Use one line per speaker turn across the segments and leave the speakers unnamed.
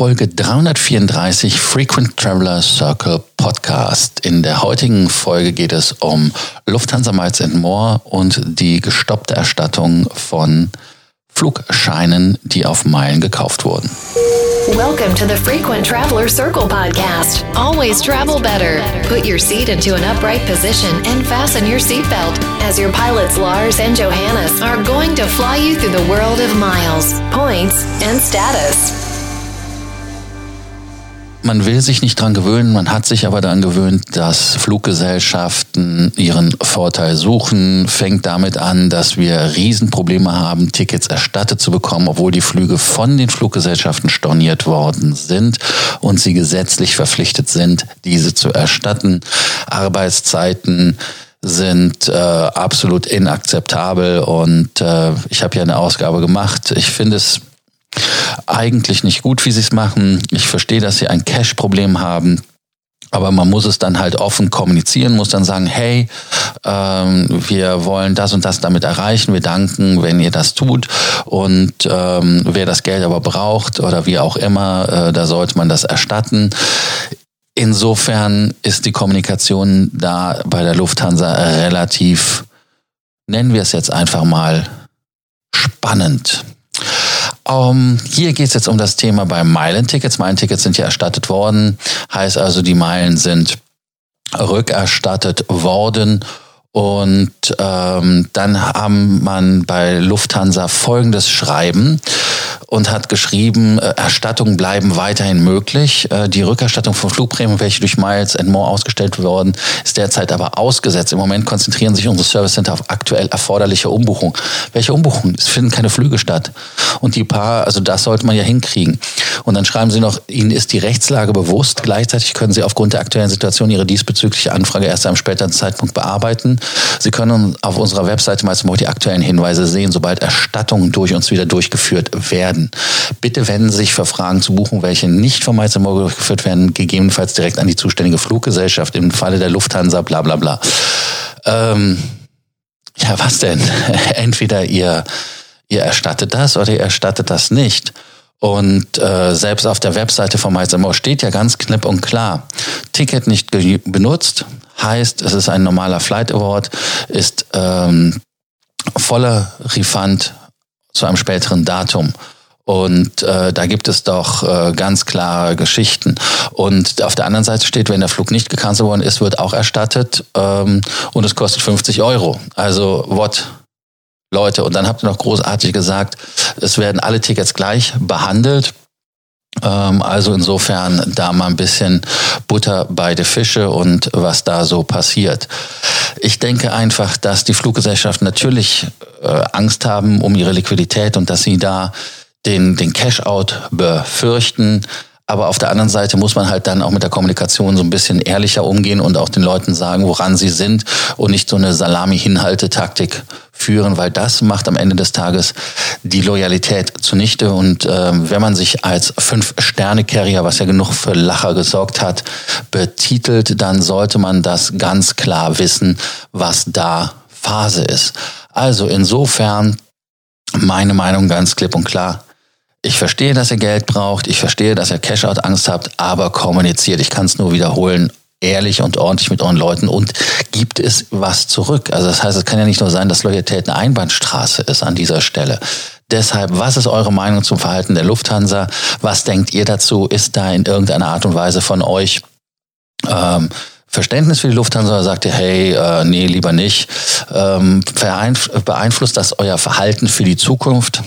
Folge 334 Frequent Traveler Circle Podcast. In der heutigen Folge geht es um Lufthansa Miles and More und die gestoppte Erstattung von Flugscheinen, die auf Meilen gekauft wurden.
Welcome to the Frequent Traveler Circle podcast. Always travel better. Put your seat into an upright position and fasten your seatbelt as your pilots Lars and Johannes are going to fly you through the world of miles, points, and status.
Man will sich nicht dran gewöhnen, man hat sich aber daran gewöhnt, dass Fluggesellschaften ihren Vorteil suchen. Fängt damit an, dass wir Riesenprobleme haben, Tickets erstattet zu bekommen, obwohl die Flüge von den Fluggesellschaften storniert worden sind und sie gesetzlich verpflichtet sind, diese zu erstatten. Arbeitszeiten sind äh, absolut inakzeptabel und äh, ich habe ja eine Ausgabe gemacht. Ich finde es eigentlich nicht gut, wie sie es machen. Ich verstehe, dass sie ein Cash-Problem haben. Aber man muss es dann halt offen kommunizieren, muss dann sagen, hey, ähm, wir wollen das und das damit erreichen. Wir danken, wenn ihr das tut. Und ähm, wer das Geld aber braucht oder wie auch immer, äh, da sollte man das erstatten. Insofern ist die Kommunikation da bei der Lufthansa relativ, nennen wir es jetzt einfach mal, spannend. Um, hier geht es jetzt um das Thema bei Meilentickets. Meilentickets sind ja erstattet worden, heißt also, die Meilen sind rückerstattet worden. Und ähm, dann haben man bei Lufthansa folgendes Schreiben und hat geschrieben, äh, Erstattungen bleiben weiterhin möglich. Äh, die Rückerstattung von Flugprämien, welche durch Miles and More ausgestellt worden, ist derzeit aber ausgesetzt. Im Moment konzentrieren sich unsere Service Center auf aktuell erforderliche Umbuchungen. Welche Umbuchungen? Es finden keine Flüge statt. Und die paar, also das sollte man ja hinkriegen. Und dann schreiben sie noch, Ihnen ist die Rechtslage bewusst. Gleichzeitig können Sie aufgrund der aktuellen Situation Ihre diesbezügliche Anfrage erst am späteren Zeitpunkt bearbeiten. Sie können auf unserer Webseite meistens auch die aktuellen Hinweise sehen, sobald Erstattungen durch uns wieder durchgeführt werden. Bitte wenden Sie sich für Fragen zu Buchungen, welche nicht vom Meistermorgen durchgeführt werden, gegebenenfalls direkt an die zuständige Fluggesellschaft im Falle der Lufthansa, bla bla bla. Ähm, ja, was denn? Entweder ihr, ihr erstattet das oder ihr erstattet das nicht. Und äh, selbst auf der Webseite von Meistermor steht ja ganz knipp und klar, Ticket nicht benutzt, heißt, es ist ein normaler Flight Award, ist ähm, voller Refund zu einem späteren Datum. Und äh, da gibt es doch äh, ganz klare Geschichten. Und auf der anderen Seite steht, wenn der Flug nicht gecancelt worden ist, wird auch erstattet ähm, und es kostet 50 Euro. Also what? Leute, und dann habt ihr noch großartig gesagt, es werden alle Tickets gleich behandelt. Ähm, also insofern da mal ein bisschen Butter bei den Fische und was da so passiert. Ich denke einfach, dass die Fluggesellschaften natürlich äh, Angst haben um ihre Liquidität und dass sie da den, den Cash-out befürchten. Aber auf der anderen Seite muss man halt dann auch mit der Kommunikation so ein bisschen ehrlicher umgehen und auch den Leuten sagen, woran sie sind und nicht so eine Salami-Hinhaltetaktik führen, weil das macht am Ende des Tages die Loyalität zunichte. Und äh, wenn man sich als Fünf-Sterne-Carrier, was ja genug für Lacher gesorgt hat, betitelt, dann sollte man das ganz klar wissen, was da Phase ist. Also insofern meine Meinung ganz klipp und klar ich verstehe, dass ihr Geld braucht, ich verstehe, dass ihr Cashout-Angst habt, aber kommuniziert. Ich kann es nur wiederholen, ehrlich und ordentlich mit euren Leuten und gibt es was zurück. Also das heißt, es kann ja nicht nur sein, dass Loyalität eine Einbahnstraße ist an dieser Stelle. Deshalb, was ist eure Meinung zum Verhalten der Lufthansa? Was denkt ihr dazu? Ist da in irgendeiner Art und Weise von euch ähm, Verständnis für die Lufthansa oder sagt ihr, hey, äh, nee, lieber nicht? Ähm, beeinflusst das euer Verhalten für die Zukunft?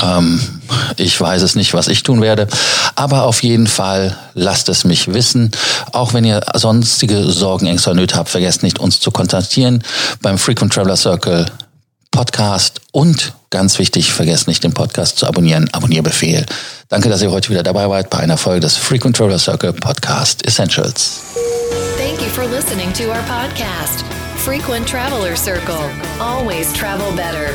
Ähm, ich weiß es nicht, was ich tun werde, aber auf jeden Fall lasst es mich wissen. Auch wenn ihr sonstige Sorgen, Ängste oder Nöte habt, vergesst nicht, uns zu kontaktieren beim Frequent Traveler Circle Podcast und ganz wichtig, vergesst nicht, den Podcast zu abonnieren. Abonnierbefehl. Danke, dass ihr heute wieder dabei wart bei einer Folge des Frequent Traveler Circle Podcast Essentials.
Thank you for listening to our podcast, Frequent Traveler Circle. Always travel better.